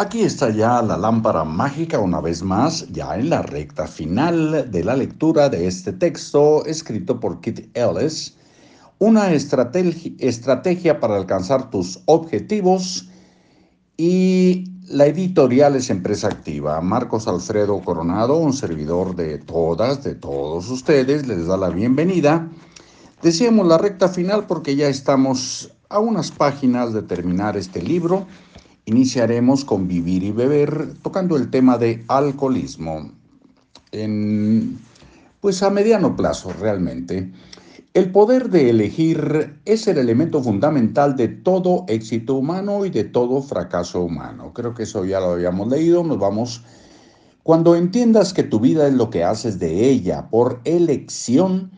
Aquí está ya la lámpara mágica una vez más, ya en la recta final de la lectura de este texto escrito por Kit Ellis, una estrategia, para alcanzar tus objetivos y la editorial es Empresa Activa. Marcos Alfredo Coronado, un servidor de todas, de todos ustedes, les da la bienvenida. Decíamos la recta final porque ya estamos a unas páginas de terminar este libro Iniciaremos con Vivir y Beber, tocando el tema de alcoholismo, pues a mediano plazo realmente. El poder de elegir es el elemento fundamental de todo éxito humano y de todo fracaso humano. Creo que eso ya lo habíamos leído, nos vamos... Cuando entiendas que tu vida es lo que haces de ella por elección,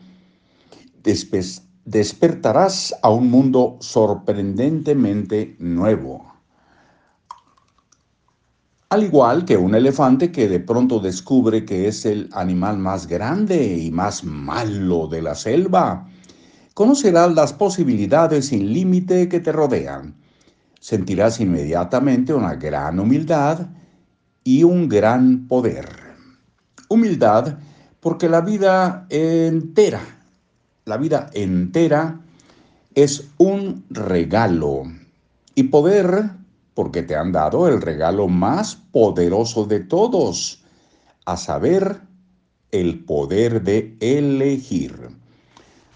despertarás a un mundo sorprendentemente nuevo al igual que un elefante que de pronto descubre que es el animal más grande y más malo de la selva. Conocerás las posibilidades sin límite que te rodean. Sentirás inmediatamente una gran humildad y un gran poder. Humildad porque la vida entera, la vida entera es un regalo. Y poder porque te han dado el regalo más poderoso de todos, a saber, el poder de elegir.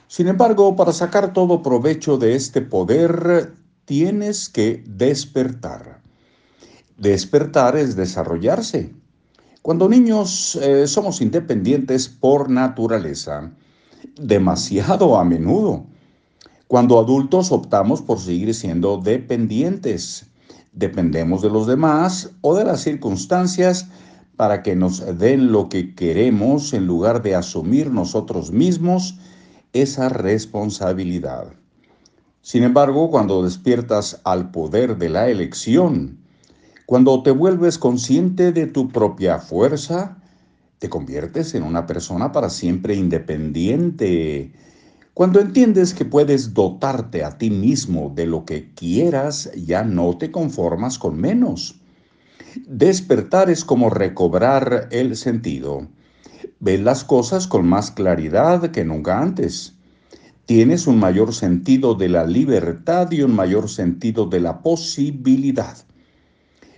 Sin embargo, para sacar todo provecho de este poder, tienes que despertar. Despertar es desarrollarse. Cuando niños eh, somos independientes por naturaleza, demasiado a menudo. Cuando adultos optamos por seguir siendo dependientes dependemos de los demás o de las circunstancias para que nos den lo que queremos en lugar de asumir nosotros mismos esa responsabilidad. Sin embargo, cuando despiertas al poder de la elección, cuando te vuelves consciente de tu propia fuerza, te conviertes en una persona para siempre independiente, cuando entiendes que puedes dotarte a ti mismo de lo que quieras, ya no te conformas con menos. Despertar es como recobrar el sentido. Ves las cosas con más claridad que nunca antes. Tienes un mayor sentido de la libertad y un mayor sentido de la posibilidad.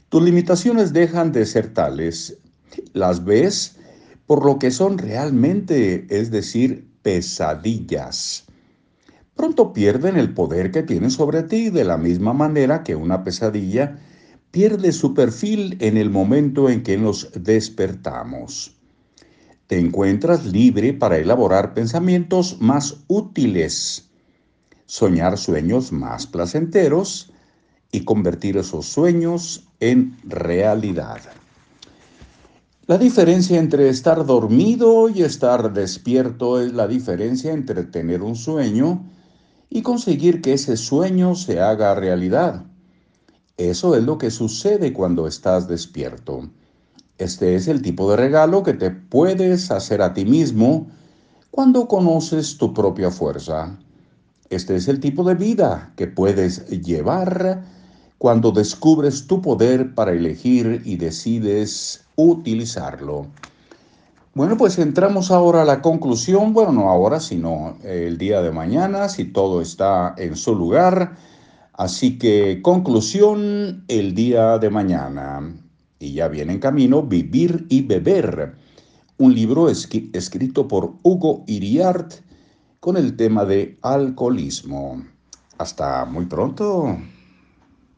Tus limitaciones dejan de ser tales. Las ves por lo que son realmente, es decir, pesadillas. Pronto pierden el poder que tienen sobre ti de la misma manera que una pesadilla pierde su perfil en el momento en que nos despertamos. Te encuentras libre para elaborar pensamientos más útiles, soñar sueños más placenteros y convertir esos sueños en realidad. La diferencia entre estar dormido y estar despierto es la diferencia entre tener un sueño y conseguir que ese sueño se haga realidad. Eso es lo que sucede cuando estás despierto. Este es el tipo de regalo que te puedes hacer a ti mismo cuando conoces tu propia fuerza. Este es el tipo de vida que puedes llevar cuando descubres tu poder para elegir y decides utilizarlo. Bueno, pues entramos ahora a la conclusión, bueno, no ahora, sino el día de mañana, si todo está en su lugar. Así que conclusión el día de mañana. Y ya viene en camino Vivir y Beber, un libro escrito por Hugo Iriart con el tema de alcoholismo. Hasta muy pronto.